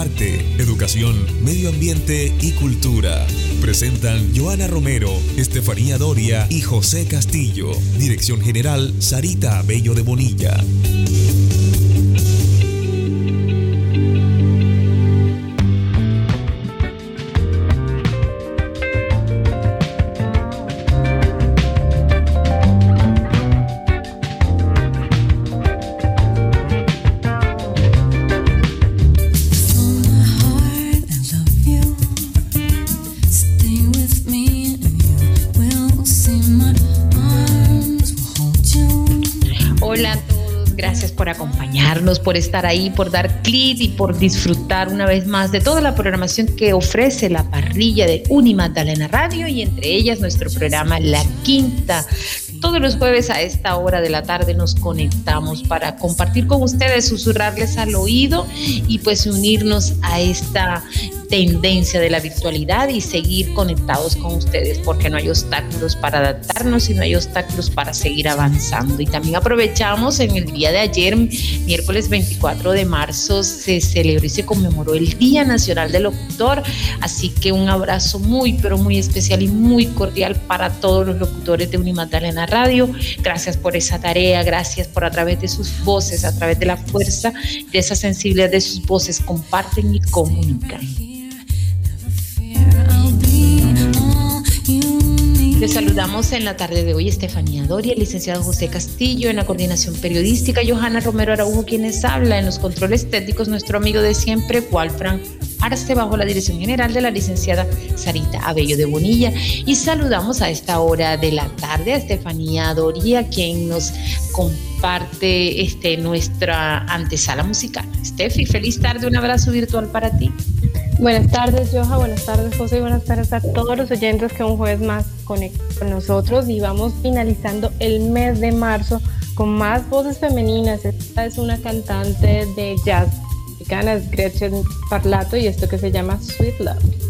arte, educación, medio ambiente y cultura. Presentan Joana Romero, Estefanía Doria y José Castillo. Dirección General Sarita Bello de Bonilla. Por estar ahí, por dar clic y por disfrutar una vez más de toda la programación que ofrece la parrilla de Unimagdalena Radio y entre ellas nuestro programa La Quinta. Todos los jueves a esta hora de la tarde nos conectamos para compartir con ustedes, susurrarles al oído y pues unirnos a esta tendencia de la virtualidad y seguir conectados con ustedes, porque no hay obstáculos para adaptarnos y no hay obstáculos para seguir avanzando. Y también aprovechamos en el día de ayer, miércoles 24 de marzo, se celebró y se conmemoró el Día Nacional del Locutor, así que un abrazo muy, pero muy especial y muy cordial para todos los locutores de Unimagdalena Radio. Gracias por esa tarea, gracias por a través de sus voces, a través de la fuerza, de esa sensibilidad de sus voces, comparten y comunican. Les saludamos en la tarde de hoy Estefanía Doria, el licenciado José Castillo, en la coordinación periodística, Johanna Romero Araujo, quienes habla en los controles técnicos, nuestro amigo de siempre, Walfran Arce, bajo la dirección general de la licenciada Sarita Abello de Bonilla. Y saludamos a esta hora de la tarde a Estefanía Doria, quien nos comparte este, nuestra antesala musical. Estefi, feliz tarde, un abrazo virtual para ti. Buenas tardes, Joja. Buenas tardes, José. Buenas tardes a todos los oyentes que un jueves más conectan con nosotros. Y vamos finalizando el mes de marzo con más voces femeninas. Esta es una cantante de jazz mexicana, es Gretchen Parlato, y esto que se llama Sweet Love.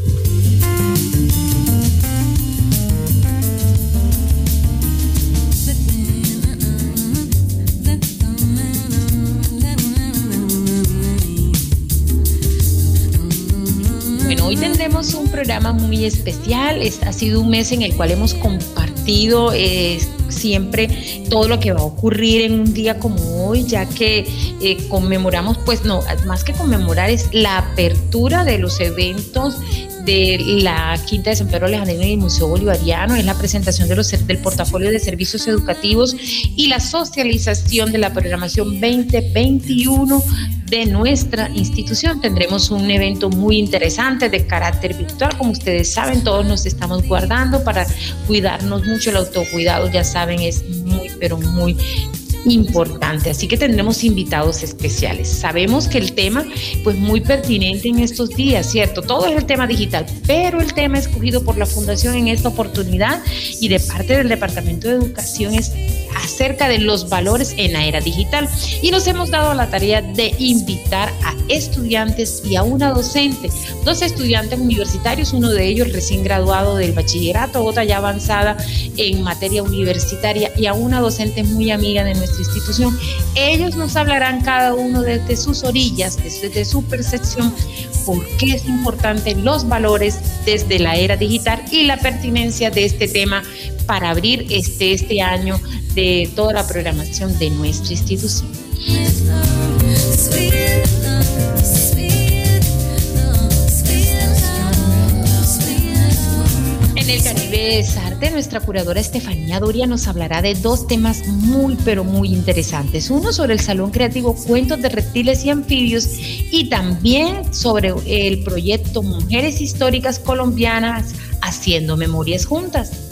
Tendremos un programa muy especial. ha sido un mes en el cual hemos compartido eh, siempre todo lo que va a ocurrir en un día como hoy, ya que eh, conmemoramos, pues no, más que conmemorar es la apertura de los eventos de la Quinta de San Pedro Alejandrino y el Museo Bolivariano, es la presentación de los, del portafolio de servicios educativos y la socialización de la programación 2021 de nuestra institución. Tendremos un evento muy interesante de carácter virtual, como ustedes saben, todos nos estamos guardando para cuidarnos mucho, el autocuidado ya saben es muy, pero muy importante, así que tendremos invitados especiales. Sabemos que el tema, pues muy pertinente en estos días, ¿cierto? Todo es el tema digital, pero el tema escogido por la Fundación en esta oportunidad y de parte del Departamento de Educación es acerca de los valores en la era digital. Y nos hemos dado la tarea de invitar a estudiantes y a una docente, dos estudiantes universitarios, uno de ellos recién graduado del bachillerato, otra ya avanzada en materia universitaria y a una docente muy amiga de nuestra institución. Ellos nos hablarán cada uno desde sus orillas, desde su percepción, por qué es importante los valores desde la era digital y la pertinencia de este tema para abrir este, este año de toda la programación de nuestra institución. En el Caribe Arte, nuestra curadora Estefanía Doria nos hablará de dos temas muy, pero muy interesantes. Uno sobre el Salón Creativo Cuentos de Reptiles y Anfibios y también sobre el proyecto Mujeres Históricas Colombianas Haciendo Memorias Juntas.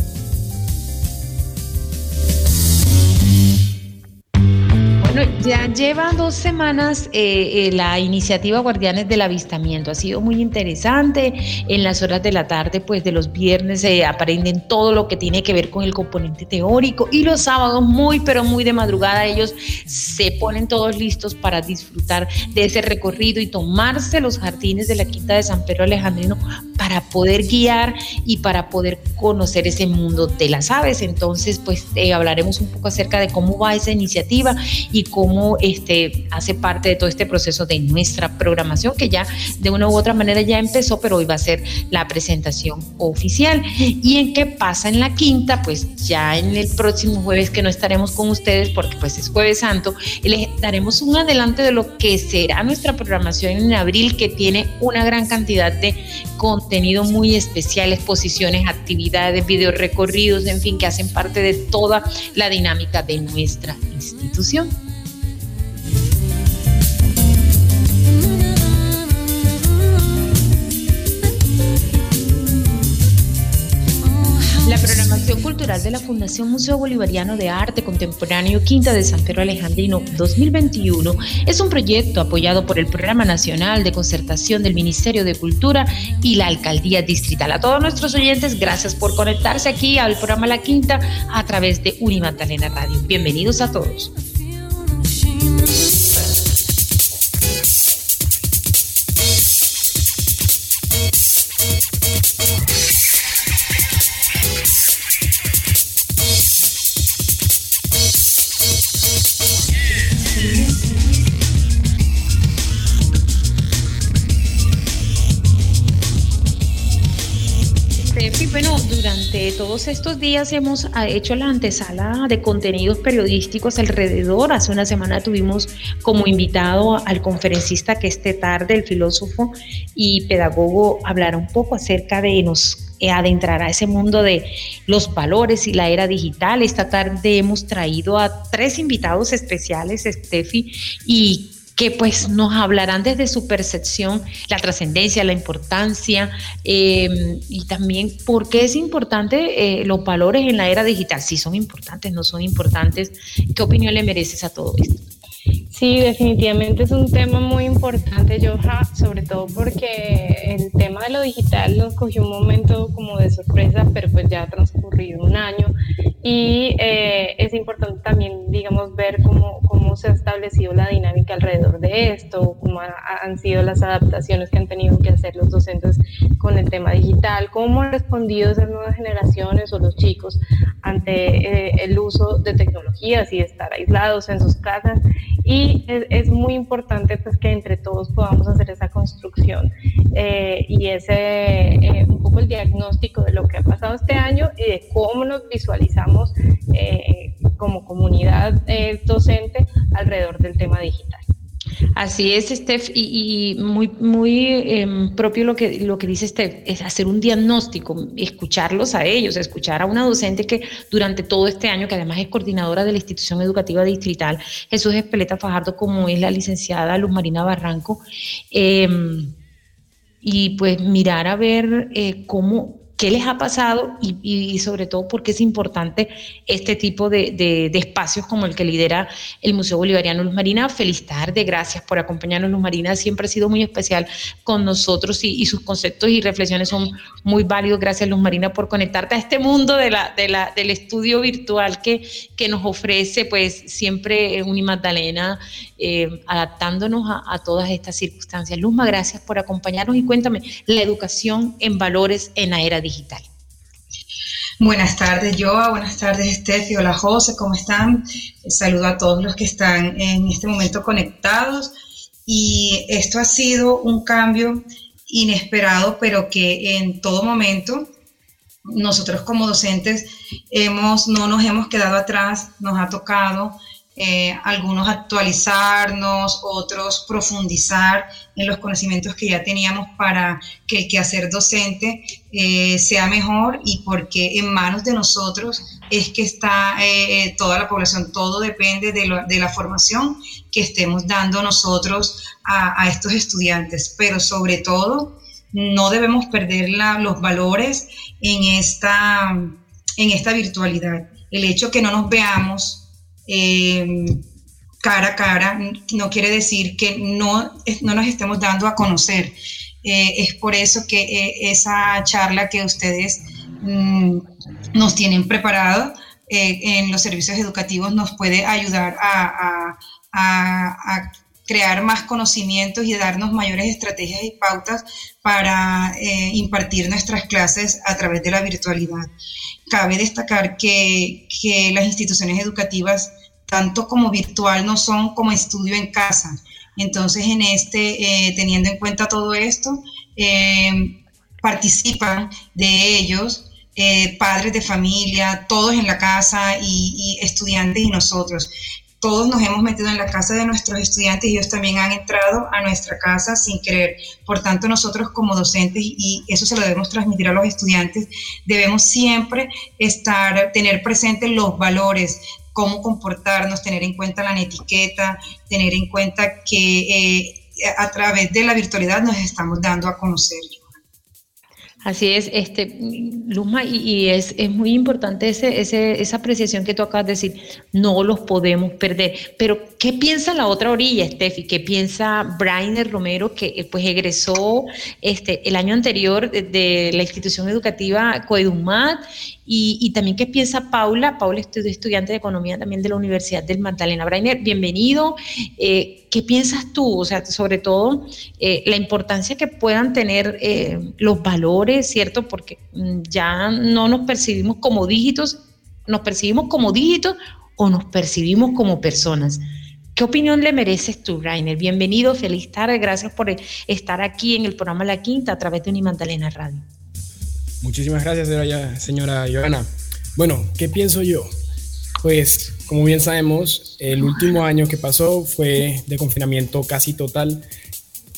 Ya lleva dos semanas eh, eh, la iniciativa Guardianes del Avistamiento. Ha sido muy interesante. En las horas de la tarde, pues de los viernes se aprenden todo lo que tiene que ver con el componente teórico y los sábados muy, pero muy de madrugada ellos se ponen todos listos para disfrutar de ese recorrido y tomarse los jardines de la Quinta de San Pedro Alejandrino para poder guiar y para poder conocer ese mundo de las aves. Entonces, pues eh, hablaremos un poco acerca de cómo va esa iniciativa y cómo este, hace parte de todo este proceso de nuestra programación, que ya de una u otra manera ya empezó, pero hoy va a ser la presentación oficial. ¿Y en qué pasa en la quinta? Pues ya en el próximo jueves que no estaremos con ustedes, porque pues es jueves santo, les daremos un adelante de lo que será nuestra programación en abril, que tiene una gran cantidad de contenido muy especial, exposiciones, actividades, video recorridos, en fin, que hacen parte de toda la dinámica de nuestra institución. Cultural de la Fundación Museo Bolivariano de Arte Contemporáneo Quinta de San Pedro Alejandrino 2021 es un proyecto apoyado por el Programa Nacional de Concertación del Ministerio de Cultura y la Alcaldía Distrital. A todos nuestros oyentes, gracias por conectarse aquí al programa La Quinta a través de Unimatalena Radio. Bienvenidos a todos. Todos estos días hemos ah, hecho la antesala de contenidos periodísticos alrededor. Hace una semana tuvimos como invitado al conferencista que esté tarde, el filósofo y pedagogo, hablar un poco acerca de nos eh, adentrar a ese mundo de los valores y la era digital. Esta tarde hemos traído a tres invitados especiales, Steffi, y que pues nos hablarán desde su percepción la trascendencia, la importancia eh, y también por qué es importante eh, los valores en la era digital. Si son importantes, no son importantes. ¿Qué opinión le mereces a todo esto? Sí, definitivamente es un tema muy importante, Joja, sobre todo porque el tema de lo digital nos cogió un momento como de sorpresa, pero pues ya ha transcurrido un año y eh, es importante también, digamos, ver cómo, cómo se ha establecido la dinámica alrededor de esto, cómo han sido las adaptaciones que han tenido que hacer los docentes con el tema digital, cómo han respondido esas nuevas generaciones o los chicos ante eh, el uso de tecnologías y estar aislados en sus casas. Y es, muy importante pues que entre todos podamos hacer esa construcción eh, y ese eh, un poco el diagnóstico de lo que ha pasado este año y de cómo nos visualizamos eh, como comunidad docente alrededor del tema digital. Así es, Steph, y, muy, muy em, propio lo que, lo que dice Steph, es hacer un diagnóstico, escucharlos a ellos, escuchar a una docente que durante todo este año, que además es coordinadora de la institución educativa distrital, Jesús Espeleta Fajardo, como es la licenciada Luz Marina Barranco, em, y pues mirar a ver eh, cómo qué les ha pasado y, sobre todo por qué es importante este tipo de, espacios como el que lidera el Museo Bolivariano Luz Marina. Feliz tarde, gracias por acompañarnos Luz Marina, siempre ha sido muy especial con nosotros y, sus conceptos y reflexiones son muy válidos. Gracias Luz Marina por conectarte a este mundo de del estudio virtual que, que nos ofrece pues siempre Unimagdalena eh, adaptándonos a, todas estas circunstancias. Luzma, gracias por acompañarnos y cuéntame la educación en valores en la era digital. Buenas tardes, Joa. Buenas tardes, Steffi. Hola, José. ¿Cómo están? Saludo a todos los que están en este momento conectados. Y esto ha sido un cambio inesperado, pero que en todo momento nosotros como docentes hemos, no nos hemos quedado atrás, nos ha tocado eh, algunos actualizarnos, otros profundizar en los conocimientos que ya teníamos para que el quehacer docente eh, sea mejor y porque en manos de nosotros es que está eh, toda la población, todo depende de, la formación que estemos dando nosotros a, estos estudiantes, pero sobre todo no debemos perder los valores en esta, en esta virtualidad. El hecho que no nos veamos eh, cara a cara, no quiere decir que no, no nos estemos dando a conocer. Eh, es por eso que eh, esa charla que ustedes mm, nos tienen preparado en los servicios educativos nos puede ayudar a crear más conocimientos y darnos mayores estrategias y pautas para eh, impartir nuestras clases a través de la virtualidad. Cabe destacar que, las instituciones educativas, tanto como virtual, no son como estudio en casa. Entonces, en este, eh, teniendo en cuenta todo esto, eh, participan de ellos padres de familia, todos en la casa y, y, estudiantes y nosotros todos nos hemos metido en la casa de nuestros estudiantes y ellos también han entrado a nuestra casa sin querer. Por tanto, nosotros como docentes, y eso se lo debemos transmitir a los estudiantes, debemos siempre estar, tener presentes los valores, cómo comportarnos, tener en cuenta la etiqueta, tener en cuenta que eh, a través de la virtualidad nos estamos dando a conocer. Así es, este, Luzma, y, es, es, muy importante ese, ese, esa apreciación que tú acabas de decir, no los podemos perder. Pero, ¿qué piensa la otra orilla, Steffi? ¿Qué piensa Brainer Romero, que eh, pues egresó este, el año anterior de, la institución educativa Coedumat y, también qué piensa Paula. Paula es estudiante de economía también de la Universidad del Magdalena. Brainer, bienvenido. Eh, ¿Qué piensas tú? O sea, sobre todo eh, la importancia que puedan tener eh, los valores, ¿cierto? Porque mm, ya no nos percibimos como dígitos, nos percibimos como dígitos o nos percibimos como personas. ¿Qué opinión le mereces tú, Rainer? Bienvenido, feliz tarde, gracias por estar aquí en el programa La Quinta a través de Unimandalena Radio. Muchísimas gracias, señora Joana. Bueno, ¿qué pienso yo? Pues, como bien sabemos, el último año que pasó fue de confinamiento casi total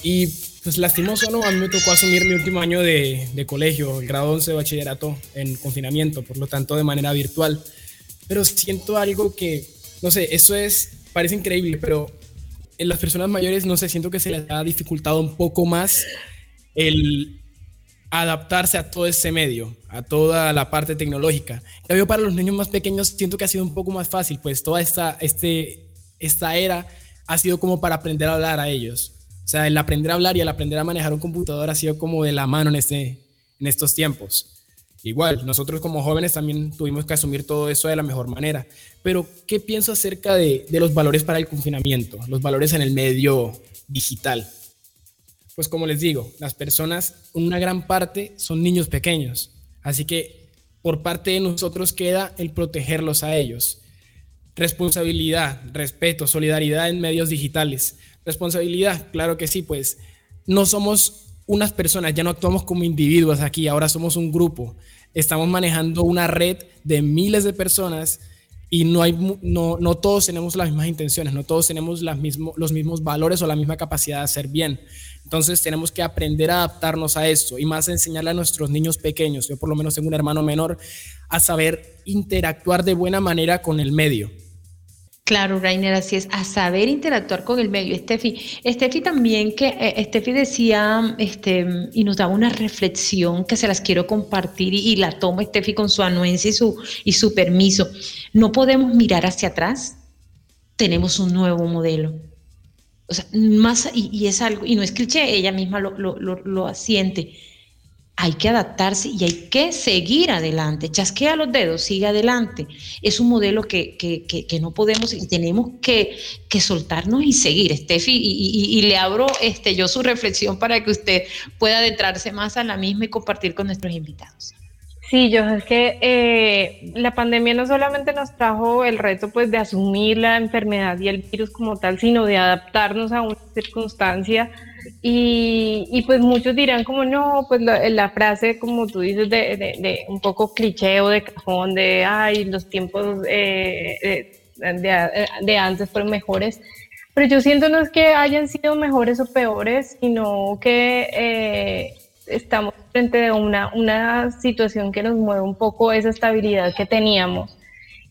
y pues lastimoso, ¿no? A mí me tocó asumir mi último año de, de, colegio, el grado 11 de bachillerato en confinamiento, por lo tanto de manera virtual. Pero siento algo que, no sé, eso es, parece increíble, pero en las personas mayores, no sé, siento que se les ha dificultado un poco más el adaptarse a todo ese medio, a toda la parte tecnológica. yo para los niños más pequeños siento que ha sido un poco más fácil, pues toda esta, este, esta era ha sido como para aprender a hablar a ellos. O sea, el aprender a hablar y el aprender a manejar un computador ha sido como de la mano en, este, en estos tiempos. Igual, nosotros como jóvenes también tuvimos que asumir todo eso de la mejor manera. Pero, ¿qué pienso acerca de, de los valores para el confinamiento? Los valores en el medio digital pues como les digo, las personas, una gran parte son niños pequeños. Así que por parte de nosotros queda el protegerlos a ellos. Responsabilidad, respeto, solidaridad en medios digitales. Responsabilidad, claro que sí, pues no somos unas personas, ya no actuamos como individuos aquí, ahora somos un grupo. Estamos manejando una red de miles de personas y no, hay, no, no todos tenemos las mismas intenciones, no todos tenemos las mismo, los mismos valores o la misma capacidad de hacer bien. Entonces tenemos que aprender a adaptarnos a esto y más enseñarle a nuestros niños pequeños, yo por lo menos tengo un hermano menor, a saber interactuar de buena manera con el medio. Claro, Rainer, así es, a saber interactuar con el medio. Estefi, Estefi también que eh, Estefi decía, este, y nos daba una reflexión que se las quiero compartir y, la tomo Estefi con su anuencia y su, y su permiso. No podemos mirar hacia atrás, tenemos un nuevo modelo. O sea, más, y, es algo, y no es cliché, ella misma lo, lo, lo asiente hay que adaptarse y hay que seguir adelante. Chasquea los dedos, sigue adelante. Es un modelo que, que, no podemos y tenemos que, soltarnos y seguir, Steffi. Y, le abro este, yo su reflexión para que usted pueda adentrarse más a la misma y compartir con nuestros invitados. Sí, yo es que eh, la pandemia no solamente nos trajo el reto pues de asumir la enfermedad y el virus como tal, sino de adaptarnos a una circunstancia. Y, pues muchos dirán como no, pues la, frase como tú dices de, un poco cliché o de cajón de, ay, los tiempos eh, de, antes fueron mejores, pero yo siento no es que hayan sido mejores o peores, sino que eh, estamos frente a una, una situación que nos mueve un poco esa estabilidad que teníamos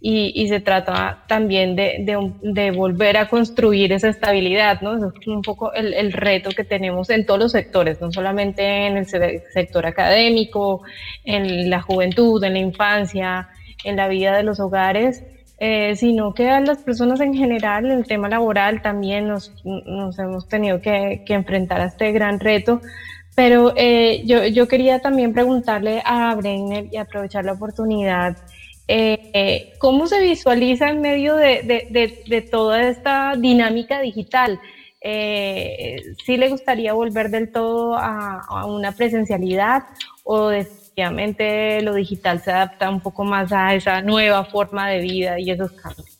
y, se trata también de, volver a construir esa estabilidad, ¿no? es un poco el, reto que tenemos en todos los sectores, no solamente en el sector académico, en la juventud, en la infancia, en la vida de los hogares, eh, sino que a las personas en general, en el tema laboral también nos, nos hemos tenido que, que, enfrentar a este gran reto. Pero eh, yo, yo, quería también preguntarle a Breiner y aprovechar la oportunidad, eh, ¿cómo se visualiza en medio de, de, de, toda esta dinámica digital? Eh, ¿Sí le gustaría volver del todo a, a una presencialidad o definitivamente lo digital se adapta un poco más a esa nueva forma de vida y esos cambios?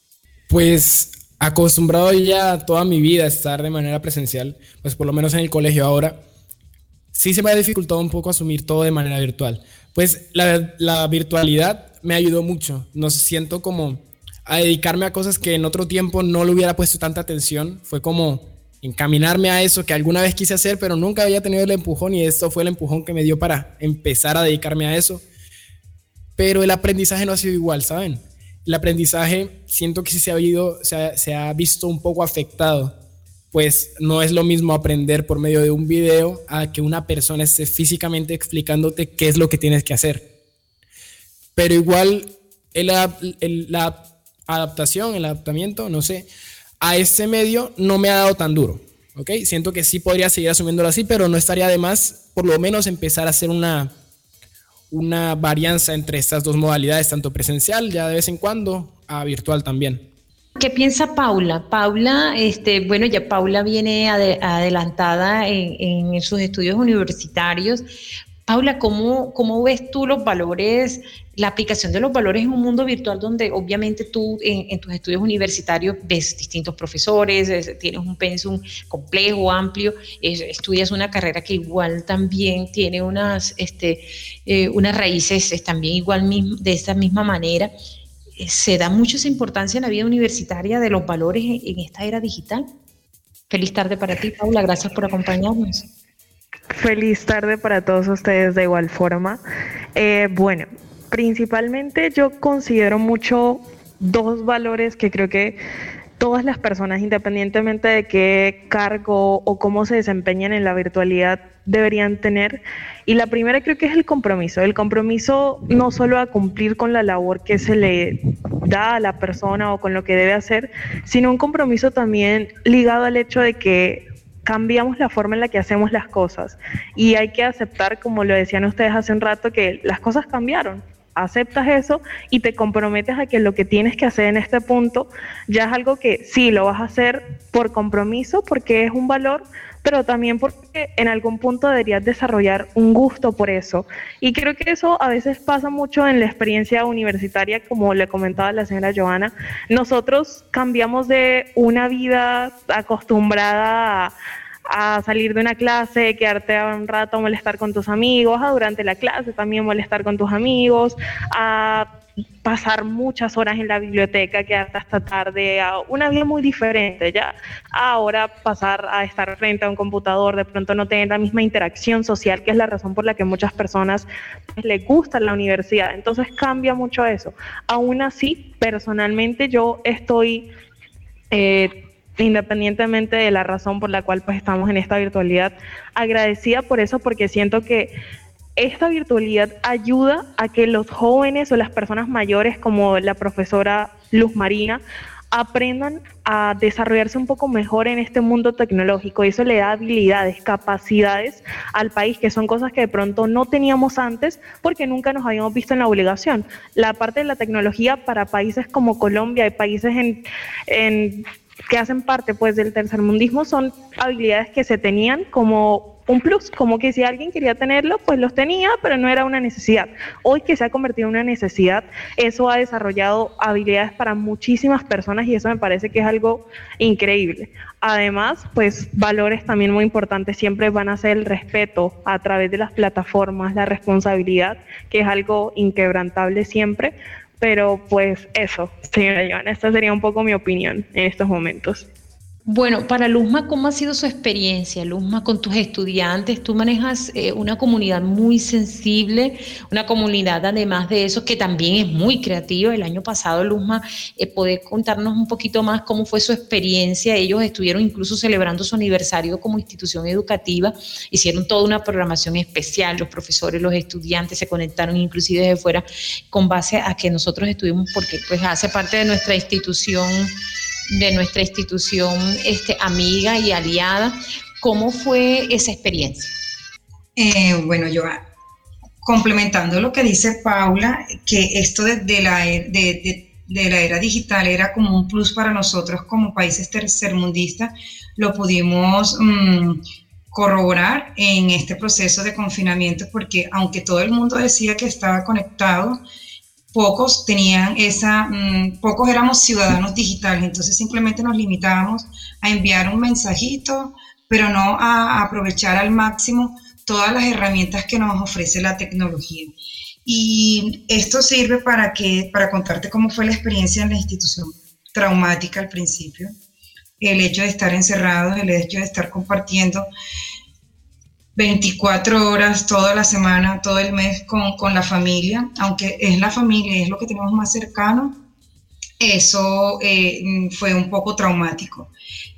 Pues acostumbrado ya toda mi vida a estar de manera presencial, pues por lo menos en el colegio ahora, sí se me ha dificultado un poco asumir todo de manera virtual. Pues la, virtualidad me ayudó mucho. No siento como a dedicarme a cosas que en otro tiempo no le hubiera puesto tanta atención. Fue como encaminarme a eso que alguna vez quise hacer, pero nunca había tenido el empujón y esto fue el empujón que me dio para empezar a dedicarme a eso. Pero el aprendizaje no ha sido igual, ¿saben? El aprendizaje siento que sí se ha, ha, se ha visto un poco afectado pues no es lo mismo aprender por medio de un video a que una persona esté físicamente explicándote qué es lo que tienes que hacer. Pero igual la adaptación, el adaptamiento, no sé, a este medio no me ha dado tan duro. ¿ok? Siento que sí podría seguir asumiéndolo así, pero no estaría de más por lo menos empezar a hacer una, una varianza entre estas dos modalidades, tanto presencial ya de vez en cuando, a virtual también. ¿Qué piensa Paula? Paula, este, bueno, ya Paula viene adelantada en, sus estudios universitarios. Paula, ¿cómo, ¿cómo ves tú los valores, la aplicación de los valores en un mundo virtual donde obviamente tú en, tus estudios universitarios ves distintos profesores, tienes un pensum complejo, amplio, estudias una carrera que igual también tiene unas, este, eh, unas raíces también igual de esta misma manera? Se da mucha importancia en la vida universitaria de los valores en, esta era digital. Feliz tarde para ti, Paula. Gracias por acompañarnos. Feliz tarde para todos ustedes de igual forma. Eh, bueno, principalmente yo considero mucho dos valores que creo que todas las personas, independientemente de qué cargo o cómo se desempeñan en la virtualidad, deberían tener. Y la primera creo que es el compromiso. El compromiso no solo a cumplir con la labor que se le da a la persona o con lo que debe hacer, sino un compromiso también ligado al hecho de que cambiamos la forma en la que hacemos las cosas. Y hay que aceptar, como lo decían ustedes hace un rato, que las cosas cambiaron aceptas eso y te comprometes a que lo que tienes que hacer en este punto ya es algo que sí lo vas a hacer por compromiso, porque es un valor, pero también porque en algún punto deberías desarrollar un gusto por eso. Y creo que eso a veces pasa mucho en la experiencia universitaria, como le comentaba la señora Joana. Nosotros cambiamos de una vida acostumbrada a a salir de una clase, quedarte un rato a molestar con tus amigos, a durante la clase también molestar con tus amigos, a pasar muchas horas en la biblioteca, quedarte hasta tarde, a una vida muy diferente, ya. Ahora pasar a estar frente a un computador, de pronto no tener la misma interacción social, que es la razón por la que muchas personas pues, les gusta la universidad. Entonces cambia mucho eso. Aún así, personalmente yo estoy... Eh, independientemente de la razón por la cual pues estamos en esta virtualidad. Agradecida por eso porque siento que esta virtualidad ayuda a que los jóvenes o las personas mayores como la profesora Luz Marina aprendan a desarrollarse un poco mejor en este mundo tecnológico y eso le da habilidades, capacidades al país, que son cosas que de pronto no teníamos antes porque nunca nos habíamos visto en la obligación. La parte de la tecnología para países como Colombia y países en, en que hacen parte pues del tercermundismo son habilidades que se tenían como un plus, como que si alguien quería tenerlo, pues los tenía, pero no era una necesidad. Hoy que se ha convertido en una necesidad, eso ha desarrollado habilidades para muchísimas personas y eso me parece que es algo increíble. Además, pues valores también muy importantes siempre van a ser el respeto a través de las plataformas, la responsabilidad, que es algo inquebrantable siempre, pero pues eso, señora Joana, esta sería un poco mi opinión en estos momentos. Bueno, para Luzma, ¿cómo ha sido su experiencia, Luzma, con tus estudiantes? Tú manejas eh, una comunidad muy sensible, una comunidad además de eso que también es muy creativa. El año pasado, Luzma, eh, ¿puede contarnos un poquito más cómo fue su experiencia? Ellos estuvieron incluso celebrando su aniversario como institución educativa, hicieron toda una programación especial, los profesores, los estudiantes se conectaron inclusive desde fuera con base a que nosotros estuvimos, porque pues hace parte de nuestra institución de nuestra institución este, amiga y aliada. ¿Cómo fue esa experiencia? Eh, bueno, yo complementando lo que dice Paula, que esto de, la, e, de, la era digital era como un plus para nosotros como países tercermundistas, lo pudimos mm, corroborar en este proceso de confinamiento, porque aunque todo el mundo decía que estaba conectado, pocos tenían esa, mm, pocos éramos ciudadanos digitales, entonces simplemente nos limitábamos a enviar un mensajito, pero no a aprovechar al máximo todas las herramientas que nos ofrece la tecnología. Y esto sirve para que, para contarte cómo fue la experiencia en la institución traumática al principio, el hecho de estar encerrados, el hecho de estar compartiendo 24 horas toda la semana, todo el mes con, la familia, aunque es la familia, es lo que tenemos más cercano, eso eh, fue un poco traumático.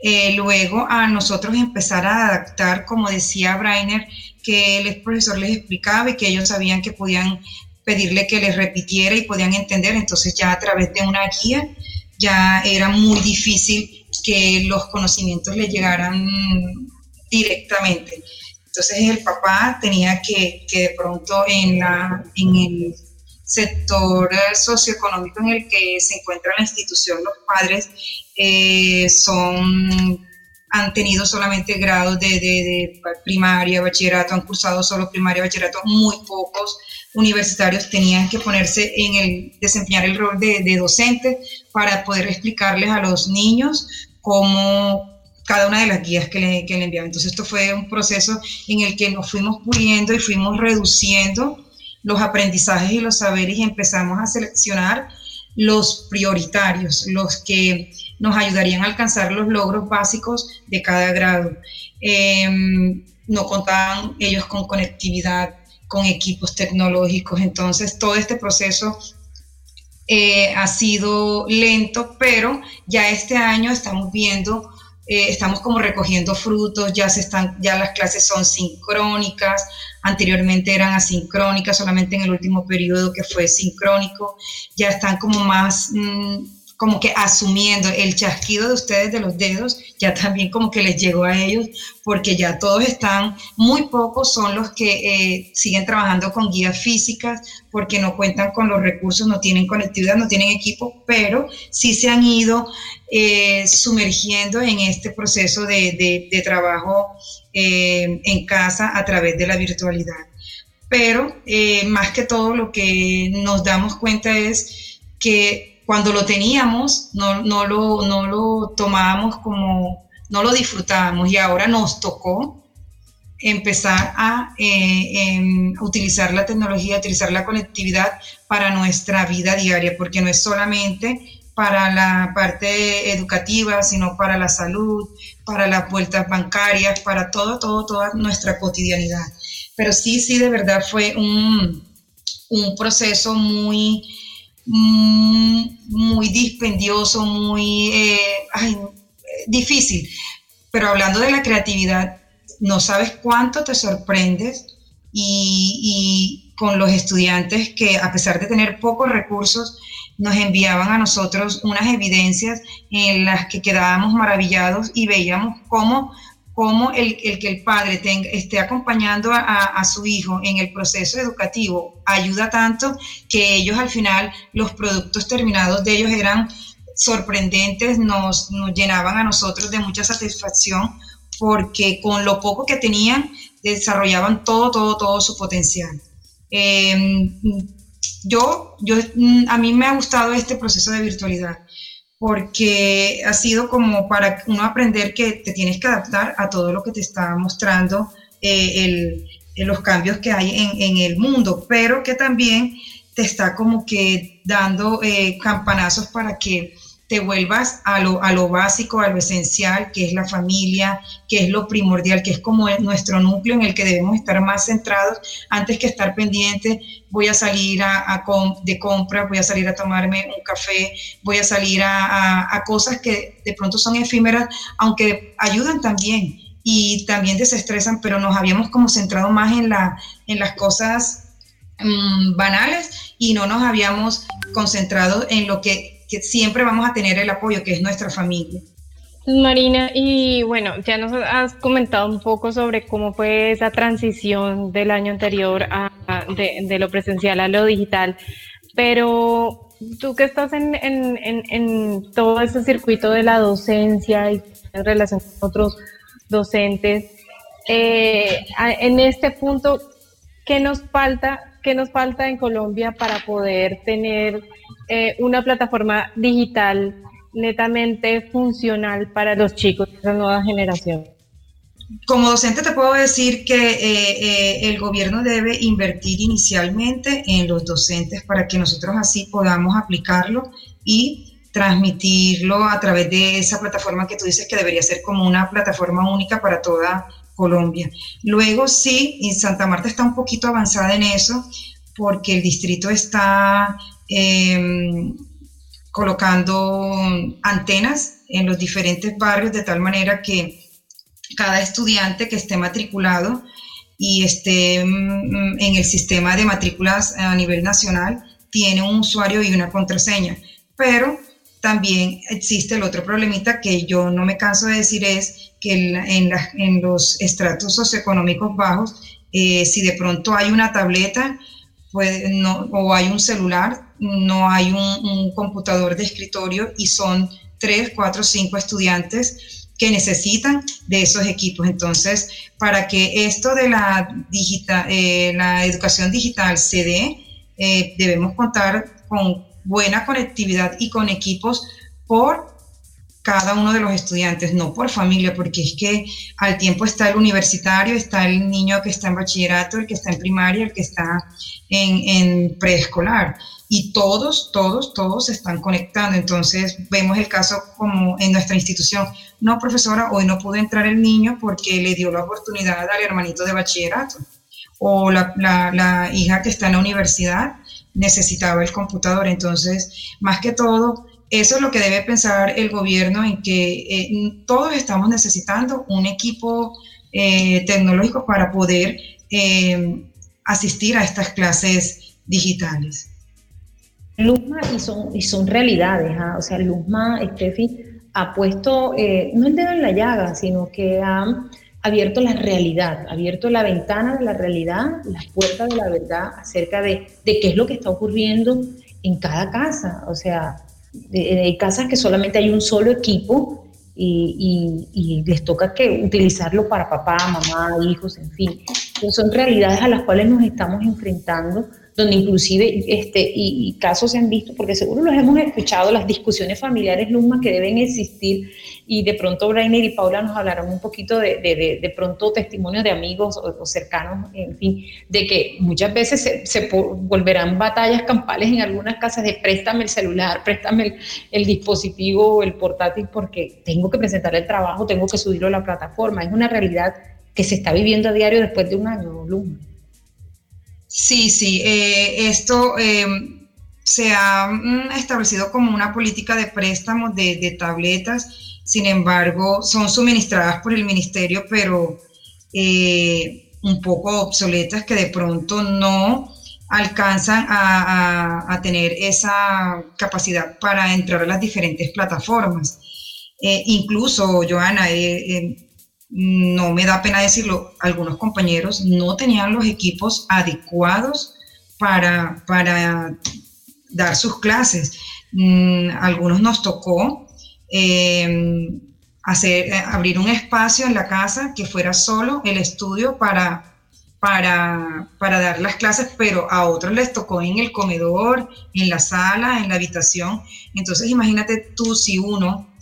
Eh, luego a nosotros empezar a adaptar, como decía Brainer, que el profesor les explicaba y que ellos sabían que podían pedirle que les repitiera y podían entender, entonces ya a través de una guía ya era muy difícil que los conocimientos les llegaran directamente. Entonces el papá tenía que, que de pronto en, la, en el sector socioeconómico en el que se encuentra la institución, los padres eh, son han tenido solamente grados de, de, primaria, bachillerato, han cursado solo primaria, bachillerato, muy pocos universitarios tenían que ponerse en el, desempeñar el rol de, de docente para poder explicarles a los niños cómo cada una de las guías que le, que le enviaba. Entonces esto fue un proceso en el que nos fuimos puliendo y fuimos reduciendo los aprendizajes y los saberes y empezamos a seleccionar los prioritarios, los que nos ayudarían a alcanzar los logros básicos de cada grado. Em, no contaban ellos con conectividad, con equipos tecnológicos, entonces todo este proceso eh, ha sido lento, pero ya este año estamos viendo eh, estamos como recogiendo frutos, ya, se están, ya las clases son sincrónicas, anteriormente eran asincrónicas, solamente en el último periodo que fue sincrónico, ya están como más... Mm, como que asumiendo el chasquido de ustedes de los dedos, ya también como que les llegó a ellos, porque ya todos están, muy pocos son los que eh, siguen trabajando con guías físicas, porque no cuentan con los recursos, no tienen conectividad, no tienen equipo, pero sí se han ido eh, sumergiendo en este proceso de, de, trabajo eh, en casa a través de la virtualidad. Pero más que todo lo que nos damos cuenta es que cuando lo teníamos, no, no, lo, no lo tomábamos como, no lo disfrutábamos y ahora nos tocó empezar a eh, em, utilizar la tecnología, utilizar la conectividad para nuestra vida diaria, porque no es solamente para la parte educativa, sino para la salud, para las vueltas bancarias, para todo, todo, toda nuestra cotidianidad. Pero sí, sí, de verdad fue un, un proceso muy muy dispendioso, muy eh, difícil. Pero hablando de la creatividad, no sabes cuánto te sorprendes y, con los estudiantes que a pesar de tener pocos recursos, nos enviaban a nosotros unas evidencias en las que quedábamos maravillados y veíamos cómo cómo el, el, que el padre tenga, esté acompañando a, a, su hijo en el proceso educativo ayuda tanto que ellos al final, los productos terminados de ellos eran sorprendentes, nos, nos llenaban a nosotros de mucha satisfacción porque con lo poco que tenían desarrollaban todo, todo, todo su potencial. Em, yo, yo, a mí me ha gustado este proceso de virtualidad porque ha sido como para uno aprender que te tienes que adaptar a todo lo que te está mostrando eh, el, los cambios que hay en, en, el mundo, pero que también te está como que dando eh, campanazos para que te vuelvas a lo, a lo básico, a lo esencial, que es la familia, que es lo primordial, que es como nuestro núcleo en el que debemos estar más centrados. Antes que estar pendiente, voy a salir a, de compra, voy a salir a tomarme un café, voy a salir a, a cosas que de pronto son efímeras, aunque ayudan también y también desestresan, pero nos habíamos como centrado más en, la, en las cosas mm, banales y no nos habíamos concentrado en lo que, que, siempre vamos a tener el apoyo, que es nuestra familia. Marina, y bueno, ya nos has comentado un poco sobre cómo fue esa transición del año anterior a, de, lo presencial a lo digital, pero tú que estás en, en, en, todo ese circuito de la docencia y en relación con otros docentes. Eh, en este punto, ¿qué nos falta? ¿Qué nos falta en Colombia para poder tener eh, una plataforma digital netamente funcional para los chicos de esa nueva generación? Como docente te puedo decir que eh, el gobierno debe invertir inicialmente en los docentes para que nosotros así podamos aplicarlo y transmitirlo a través de esa plataforma que tú dices que debería ser como una plataforma única para toda Colombia. Luego sí, en Santa Marta está un poquito avanzada en eso porque el distrito está em, colocando antenas en los diferentes barrios de tal manera que cada estudiante que esté matriculado y esté mm, en el sistema de matrículas a nivel nacional tiene un usuario y una contraseña. Pero también existe el otro problemita que yo no me canso de decir es que en, en los estratos socioeconómicos bajos, eh, si de pronto hay una tableta pues no, o hay un celular, no hay un, computador de escritorio y son tres, cuatro, cinco estudiantes que necesitan de esos equipos. Entonces, para que esto de la, digital, eh, la educación digital se dé, eh, debemos contar con buena conectividad y con equipos por cada uno de los estudiantes, no por familia, porque es que al tiempo está el universitario, está el niño que está en bachillerato, el que está en primaria, el que está en, preescolar. Y todos, todos, todos se están conectando. Entonces vemos el caso como en nuestra institución. No, profesora, hoy no pudo entrar el niño porque le dio la oportunidad al hermanito de bachillerato. O la, hija que está en la universidad necesitaba el computador. Entonces, más que todo, eso es lo que debe pensar el gobierno en que eh, todos estamos necesitando un equipo eh, tecnológico para poder eh, asistir a estas clases digitales. Luzma y son, y son realidades, ¿ah? o sea, Luzma, Steffi, ha puesto no el dedo en la llaga, sino que ha abierto la realidad, abierto la ventana de la realidad, la puerta de la verdad acerca de, de qué es lo que está ocurriendo en cada casa. O sea, hay casas que solamente hay un solo equipo y, y, les toca que utilizarlo para papá, mamá, hijos, en fin. son realidades a las cuales nos estamos enfrentando donde inclusive este, y, casos se han visto, porque seguro los hemos escuchado, las discusiones familiares Luma que deben existir, y de pronto Brainer y Paula nos hablaron un poquito de, de, de, pronto testimonios de amigos o, cercanos, en fin, de que muchas veces se, se, volverán batallas campales en algunas casas de préstame el celular, préstame el, el dispositivo o el portátil porque tengo que presentar el trabajo, tengo que subirlo a la plataforma. Es una realidad que se está viviendo a diario después de un año, Luma. Sí, sí, eh, esto em, se ha mm, establecido como una política de préstamos de, tabletas, sin embargo, son suministradas por el ministerio, pero eh, un poco obsoletas que de pronto no alcanzan a, tener esa capacidad para entrar a las diferentes plataformas. Eh, incluso, Joana, em, no me da pena decirlo, algunos compañeros no tenían los equipos adecuados para, para dar sus clases. Mm, algunos nos tocó em, hacer, abrir un espacio en la casa que fuera solo el estudio para, para, para dar las clases, pero a otros les tocó en el comedor, en la sala, en la habitación. Entonces imagínate tú si uno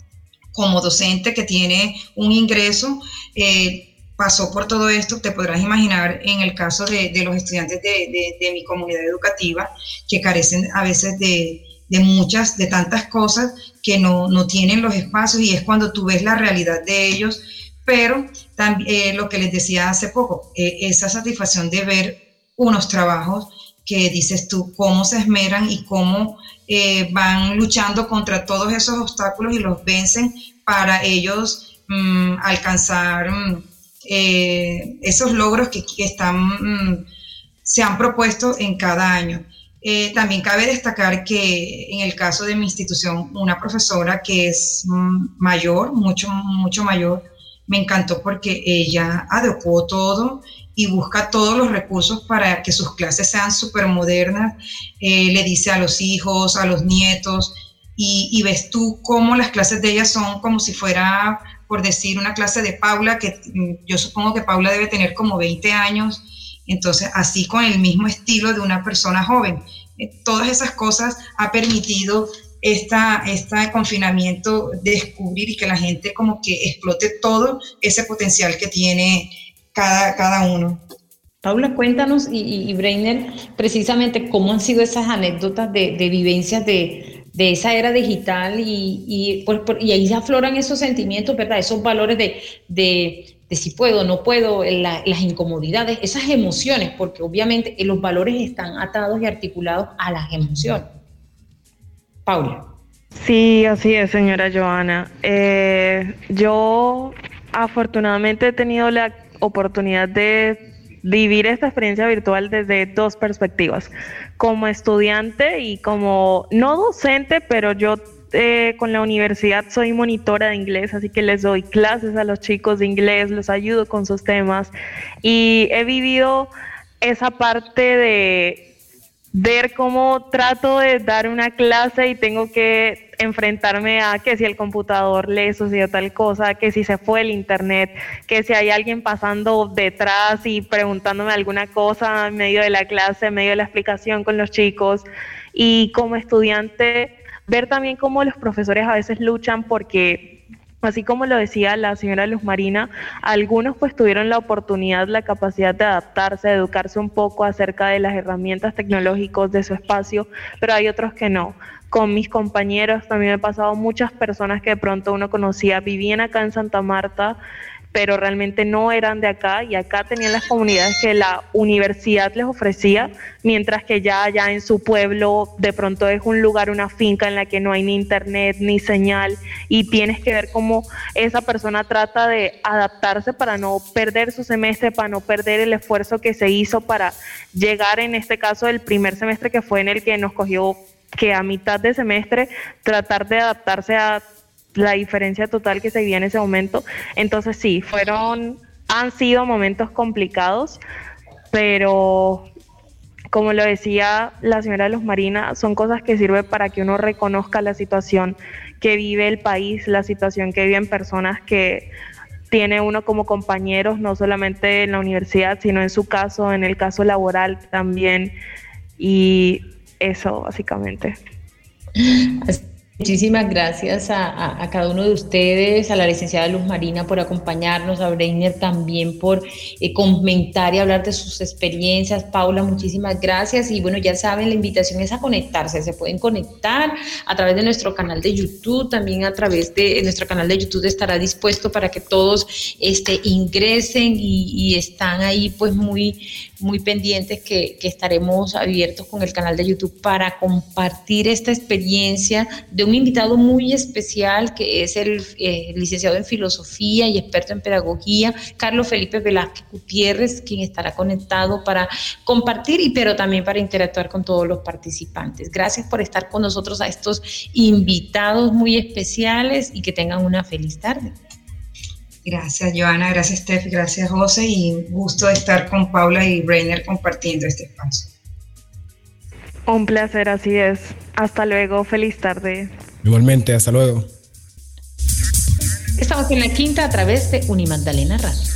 como docente que tiene un ingreso, eh, pasó por todo esto, te podrás imaginar en el caso de, los estudiantes de, mi comunidad educativa que carecen a veces de, de muchas, de tantas cosas que no, no, tienen los espacios y es cuando tú ves la realidad de ellos, pero también eh, lo que les decía hace poco, eh, esa satisfacción de ver unos trabajos que dices tú, cómo se esmeran y cómo eh, van luchando contra todos esos obstáculos y los vencen para ellos mm, alcanzar mm, esos logros que, están, mm, se han propuesto en cada año. Eh, también cabe destacar que en el caso de mi institución, una profesora que es mayor, mucho, mucho mayor, me encantó porque ella adecuó todo y busca todos los recursos para que sus clases sean súper modernas. Eh, le dice a los hijos, a los nietos, y, ves tú cómo las clases de ella son como si fuera, por decir, una clase de Paula, que mm, yo supongo que Paula debe tener como 20 años entonces, así con el mismo estilo de una persona joven. Eh, todas esas cosas ha permitido esta, este confinamiento descubrir y que la gente como que explote todo ese potencial que tiene cada, cada uno. Paula, cuéntanos y, y, Breiner, precisamente cómo han sido esas anécdotas de, de vivencias de, de, esa era digital y, y, pues, y ahí se afloran esos sentimientos, ¿verdad? Esos valores de, de de si puedo o no puedo, las incomodidades, esas emociones, porque obviamente los valores están atados y articulados a las emociones. Paula. Sí, así es, señora Joana. Eh, yo afortunadamente he tenido la oportunidad de vivir esta experiencia virtual desde dos perspectivas, como estudiante y como no docente, pero yo eh, con la universidad soy monitora de inglés, así que les doy clases a los chicos de inglés, los ayudo con sus temas y he vivido esa parte de ver cómo trato de dar una clase y tengo que enfrentarme a que si el computador le sucedió tal cosa, que si se fue el internet, que si hay alguien pasando detrás y preguntándome alguna cosa en medio de la clase, en medio de la explicación con los chicos. Y como estudiante ver también cómo los profesores a veces luchan porque Así como lo decía la señora Luz Marina, algunos pues tuvieron la oportunidad, la capacidad de adaptarse, de educarse un poco acerca de las herramientas tecnológicas de su espacio, pero hay otros que no. Con mis compañeros también me he pasado muchas personas que de pronto uno conocía, vivían acá en Santa Marta pero realmente no eran de acá y acá tenían las comunidades que la universidad les ofrecía, mientras que ya allá en su pueblo de pronto es un lugar, una finca en la que no hay ni internet ni señal y tienes que ver cómo esa persona trata de adaptarse para no perder su semestre, para no perder el esfuerzo que se hizo para llegar en este caso el primer semestre que fue en el que nos cogió que a mitad de semestre tratar de adaptarse a la diferencia total que se vivía en ese momento. Entonces sí, fueron, han sido momentos complicados, pero como lo decía la señora Luz Marina, son cosas que sirven para que uno reconozca la situación que vive el país, la situación que viven personas que tiene uno como compañeros, no solamente en la universidad, sino en su caso, en el caso laboral también. Y eso, básicamente. Muchísimas gracias a, cada uno de ustedes, a la licenciada Luz Marina por acompañarnos, a Breiner también por eh, comentar y hablar de sus experiencias. Paula, muchísimas gracias. Y bueno, ya saben, la invitación es a conectarse. Se pueden conectar a través de nuestro canal de YouTube, también a través de nuestro canal de YouTube estará dispuesto para que todos este, ingresen y, y están ahí pues muy, muy pendientes que, estaremos abiertos con el canal de YouTube para compartir esta experiencia de un invitado muy especial que es el eh, licenciado en filosofía y experto en pedagogía, Carlos Felipe Velázquez Gutiérrez, quien estará conectado para compartir y pero también para interactuar con todos los participantes. Gracias por estar con nosotros a estos invitados muy especiales y que tengan una feliz tarde. Gracias, Joana, gracias, Steph, gracias, José, y gusto de estar con Paula y Rainer compartiendo este espacio. Un placer, así es. Hasta luego, feliz tarde. Igualmente, hasta luego. Estamos en la quinta a través de Unimagdalena Radio.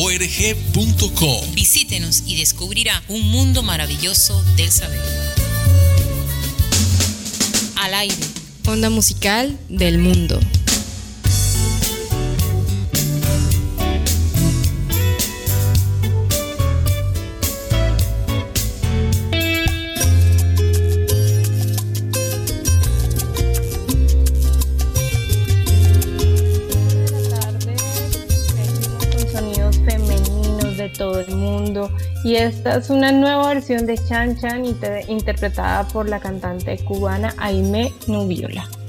www.museobolivariano.org.co. Visítenos y descubrirá un mundo maravilloso del saber. Al aire. Onda musical del mundo. Esta es una nueva versión de Chan Chan interpretada por la cantante cubana Aime Nubiola.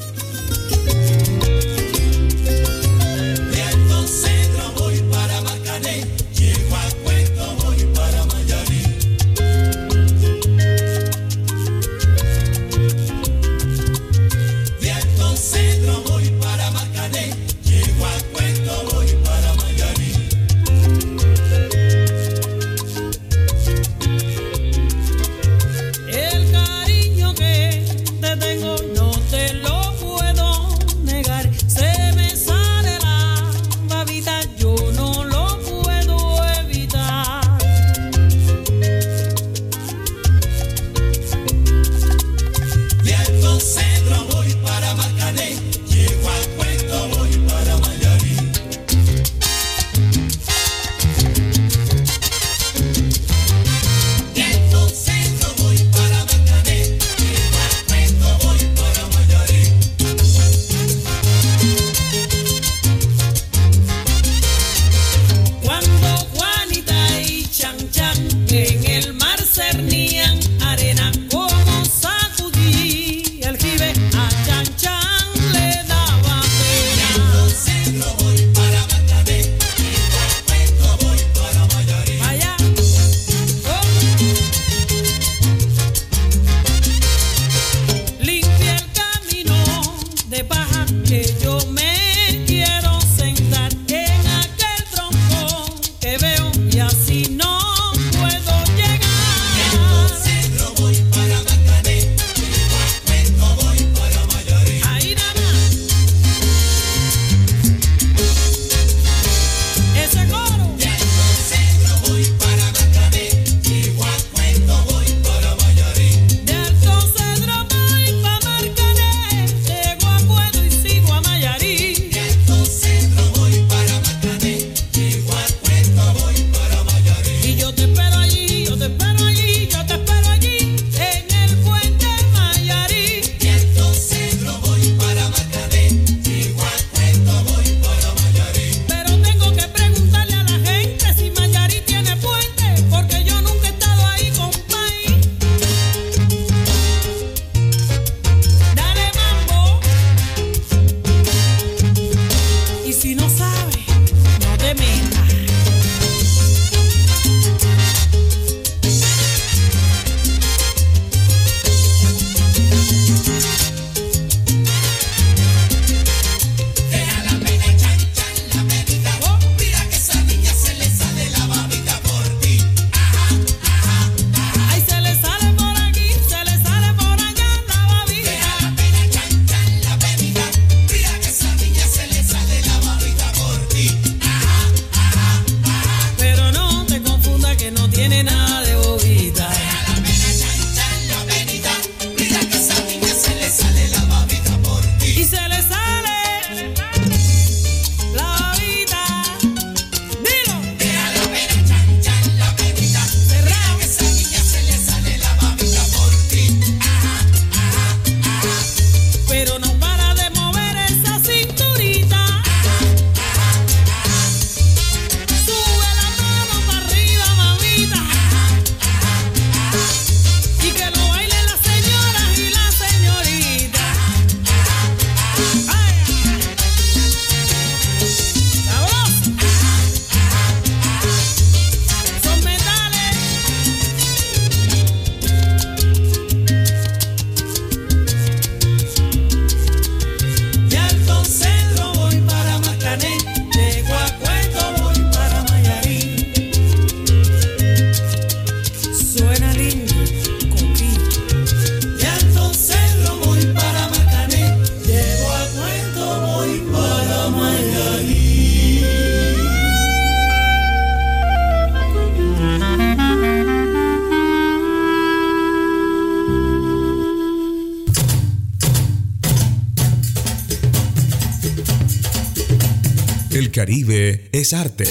Caribe es arte.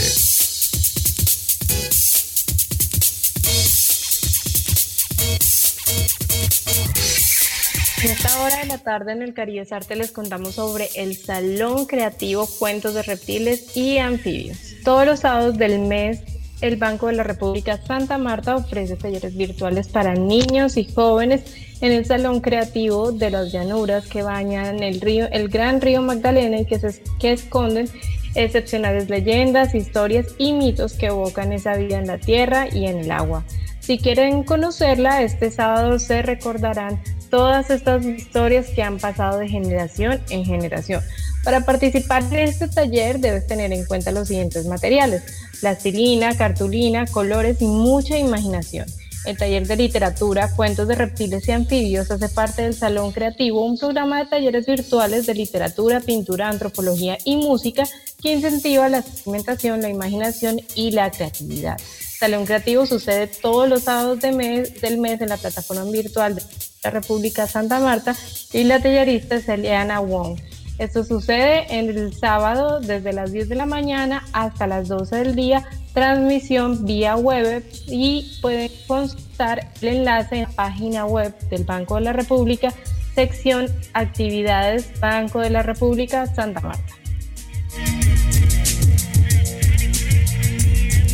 En esta hora de la tarde en el Caribe es Arte les contamos sobre el Salón Creativo Cuentos de Reptiles y Anfibios. Todos los sábados del mes el Banco de la República Santa Marta ofrece talleres virtuales para niños y jóvenes en el Salón Creativo de las Llanuras que bañan el río, el gran río Magdalena y que, se, que esconden excepcionales leyendas, historias y mitos que evocan esa vida en la tierra y en el agua. Si quieren conocerla, este sábado se recordarán todas estas historias que han pasado de generación en generación. Para participar en este taller debes tener en cuenta los siguientes materiales, plastilina, cartulina, colores y mucha imaginación. El taller de literatura, cuentos de reptiles y anfibios hace parte del Salón Creativo, un programa de talleres virtuales de literatura, pintura, antropología y música que incentiva la experimentación, la imaginación y la creatividad. Salón Creativo sucede todos los sábados del mes en la plataforma virtual de la República Santa Marta y la tallerista es Eliana Wong. Esto sucede el sábado desde las 10 de la mañana hasta las 12 del día, transmisión vía web y pueden consultar el enlace en la página web del Banco de la República, sección Actividades Banco de la República Santa Marta.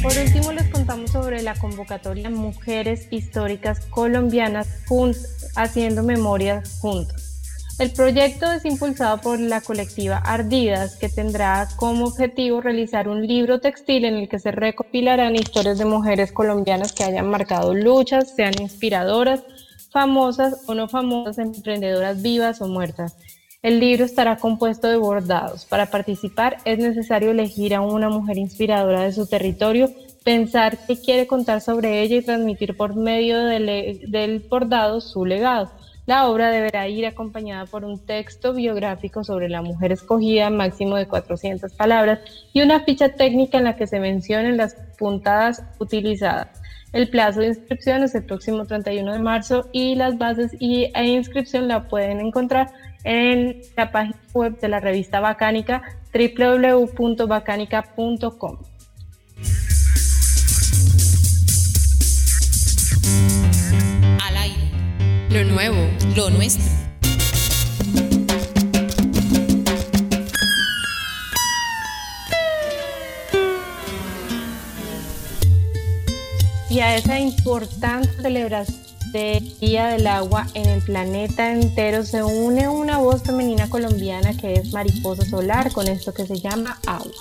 Por último, les contamos sobre la convocatoria Mujeres Históricas Colombianas Haciendo Memorias Juntos. El proyecto es impulsado por la colectiva Ardidas, que tendrá como objetivo realizar un libro textil en el que se recopilarán historias de mujeres colombianas que hayan marcado luchas, sean inspiradoras, famosas o no famosas, emprendedoras vivas o muertas. El libro estará compuesto de bordados. Para participar es necesario elegir a una mujer inspiradora de su territorio, pensar qué quiere contar sobre ella y transmitir por medio del, del bordado su legado. La obra deberá ir acompañada por un texto biográfico sobre la mujer escogida, máximo de 400 palabras, y una ficha técnica en la que se mencionen las puntadas utilizadas. El plazo de inscripción es el próximo 31 de marzo y las bases y, e inscripción la pueden encontrar en la página web de la revista Bacánica www.bacánica.com. Lo nuevo, lo nuestro. Y a esa importante celebración del Día del Agua en el planeta entero se une una voz femenina colombiana que es Mariposa Solar con esto que se llama agua.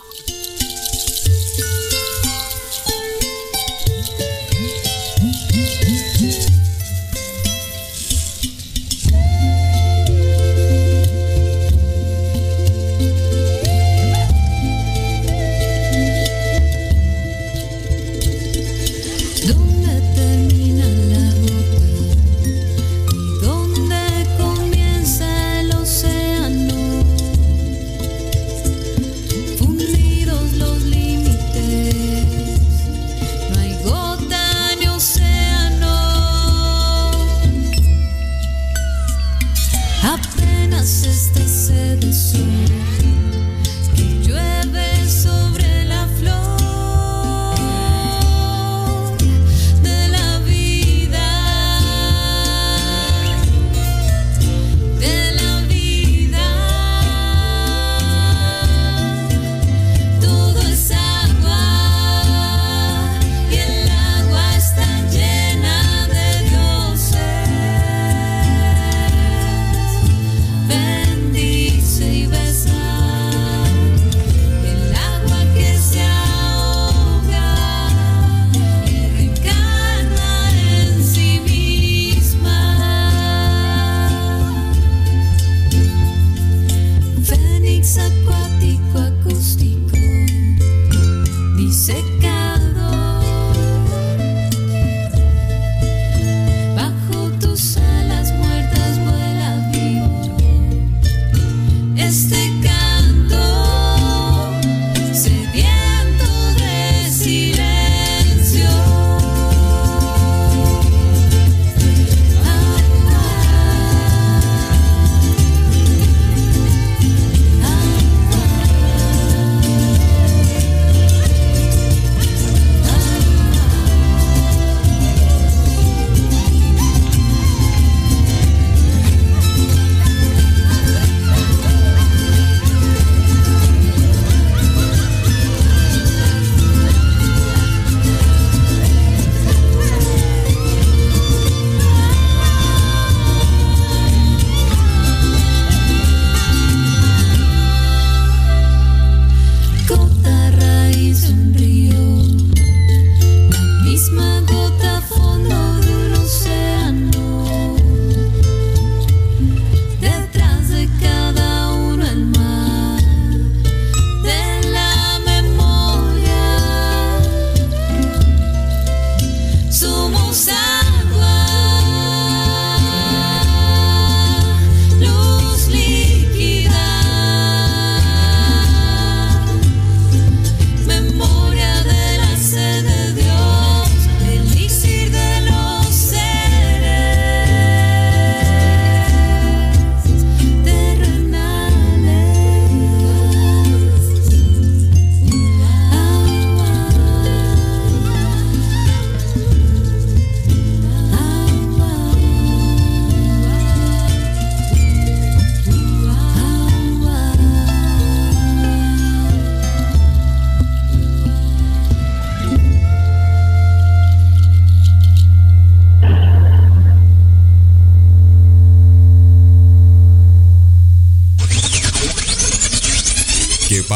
y se.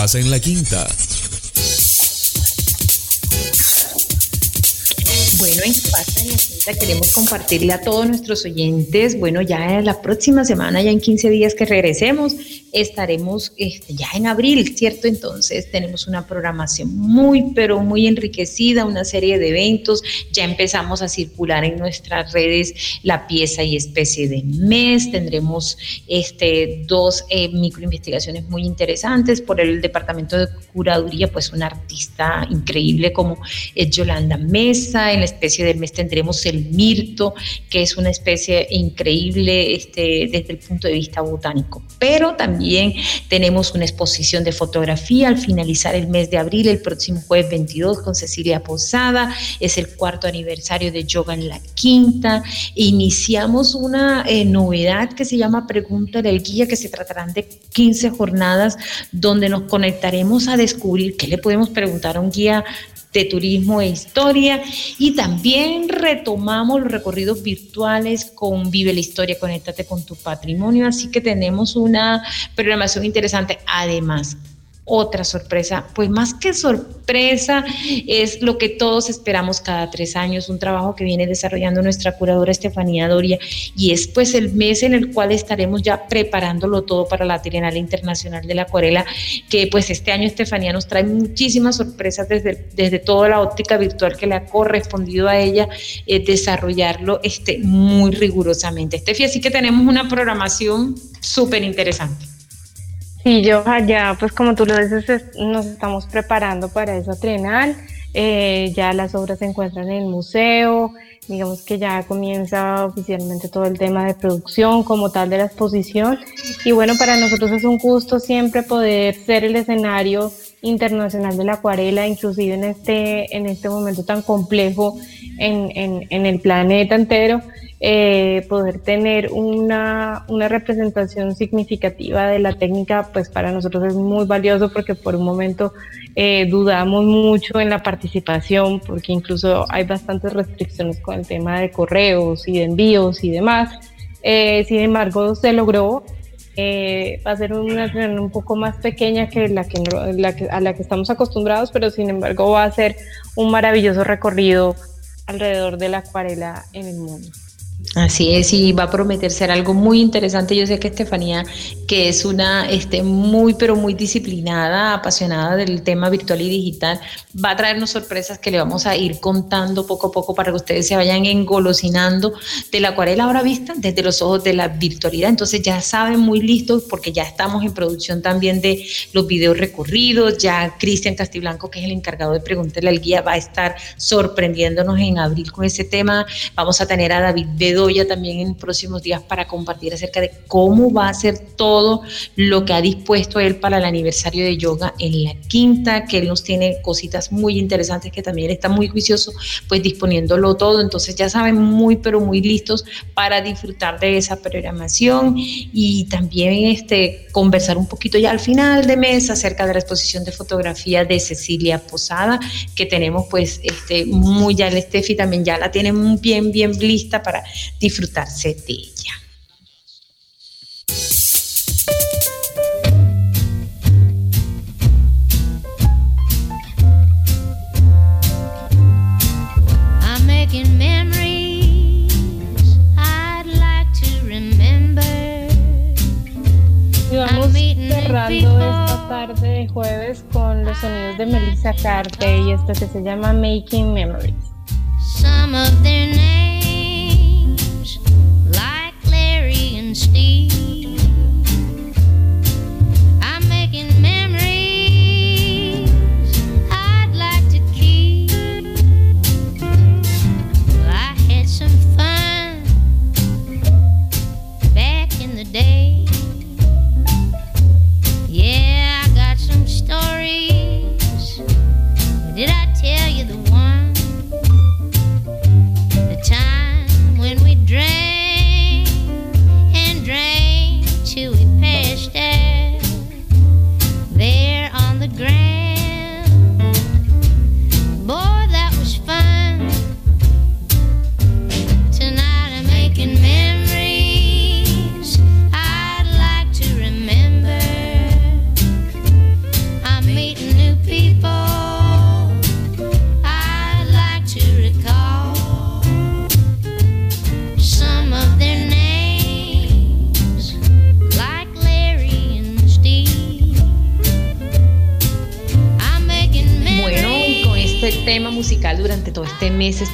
Pasa en la quinta? Bueno, en Pasta en la Quinta queremos compartirle a todos nuestros oyentes, bueno, ya la próxima semana, ya en 15 días que regresemos, estaremos este, ya en abril, ¿cierto? Entonces tenemos una programación muy, pero muy enriquecida, una serie de eventos. Ya empezamos a circular en nuestras redes la pieza y especie de mes. Tendremos este, dos eh, microinvestigaciones muy interesantes por el departamento de curaduría, pues una artista increíble como es Yolanda Mesa. En la especie del mes tendremos el mirto, que es una especie increíble este, desde el punto de vista botánico. Pero también también tenemos una exposición de fotografía al finalizar el mes de abril, el próximo jueves 22 con Cecilia Posada. Es el cuarto aniversario de Yoga en la Quinta. Iniciamos una eh, novedad que se llama Pregunta del Guía, que se tratarán de 15 jornadas donde nos conectaremos a descubrir qué le podemos preguntar a un guía de turismo e historia y también retomamos los recorridos virtuales con Vive la Historia, conéctate con tu patrimonio, así que tenemos una programación interesante. Además, otra sorpresa, pues más que sorpresa, es lo que todos esperamos cada tres años, un trabajo que viene desarrollando nuestra curadora Estefanía Doria y es pues el mes en el cual estaremos ya preparándolo todo para la Trienal Internacional de la Acuarela, que pues este año Estefanía nos trae muchísimas sorpresas desde, desde toda la óptica virtual que le ha correspondido a ella eh, desarrollarlo este, muy rigurosamente. Estefi, así que tenemos una programación súper interesante. Sí, yo ya, pues como tú lo dices, nos estamos preparando para esa trienal. Eh, ya las obras se encuentran en el museo, digamos que ya comienza oficialmente todo el tema de producción como tal de la exposición. Y bueno, para nosotros es un gusto siempre poder ser el escenario internacional de la acuarela, inclusive en este, en este momento tan complejo en, en, en el planeta entero. Eh, poder tener una, representación significativa de la técnica, pues para nosotros es muy valioso porque por un momento eh, dudamos mucho en la participación porque incluso hay bastantes restricciones con el tema de correos y de envíos y demás. Eh, sin embargo, se logró. va a ser una reunión un poco más pequeña que la que, la que, a la que estamos acostumbrados, pero sin embargo va a ser un maravilloso recorrido alrededor de la acuarela en el mundo. Así es, y va a prometer ser algo muy interesante. Yo sé que Estefanía, que es una este, muy, pero muy disciplinada, apasionada del tema virtual y digital, va a traernos sorpresas que le vamos a ir contando poco a poco para que ustedes se vayan engolosinando de la acuarela ahora vista desde los ojos de la virtualidad. Entonces ya saben, muy listos, porque ya estamos en producción también de los videos recorridos. Ya Cristian Castiblanco, que es el encargado de preguntarle al guía, va a estar sorprendiéndonos en abril con ese tema. Vamos a tener a David Bedoya también en próximos días para compartir acerca de cómo va a ser todo lo que ha dispuesto él para el aniversario de yoga en la quinta, que él nos tiene cositas muy interesantes que también está muy juicioso, pues disponiéndolo todo. Entonces ya saben, muy pero muy listos para disfrutar de esa programación y también este, conversar un poquito ya al final de mes acerca de la exposición de fotografía de Cecilia Posada, que tenemos pues este, muy ya el Steffi también ya la tiene bien, bien lista para disfrutarse de ella. Y vamos cerrando esta tarde de jueves con los sonidos de Melissa Carter y esto que se llama Making Memories. Some of their names, and steal.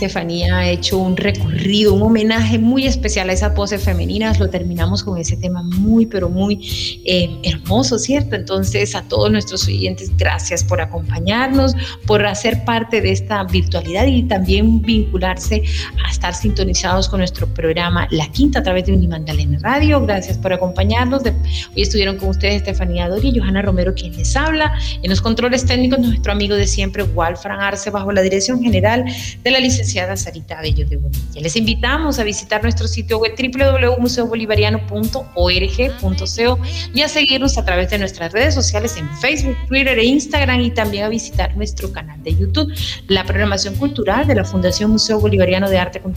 Estefanía ha hecho un recorrido, un homenaje muy especial a esas voces femeninas. Lo terminamos con ese tema muy, pero muy eh, hermoso, ¿cierto? Entonces, a todos nuestros oyentes, gracias por acompañarnos, por hacer parte de esta virtualidad y también vincularse a estar sintonizados con nuestro programa La Quinta a través de Unimandalena Radio. Gracias por acompañarnos. Hoy estuvieron con ustedes Estefanía Dori y Johanna Romero, quien les habla. En los controles técnicos, nuestro amigo de siempre, Walfran Arce, bajo la dirección general de la licenciada Sarita Bello de Bonilla. Les invitamos a visitar nuestro sitio web www.museobolivariano.org.co y a seguirnos a través de nuestras redes sociales en Facebook, Twitter e Instagram y también a visitar nuestro canal de YouTube. La programación cultural de la Fundación Museo Bolivariano de Arte Contemporáneo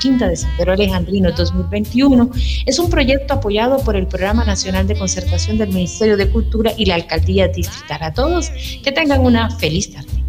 Quinta de San Pedro Alejandrino 2021 es un proyecto apoyado por el Programa Nacional de Conservación del Ministerio de Cultura y la Alcaldía Distrital. A todos que tengan una feliz tarde.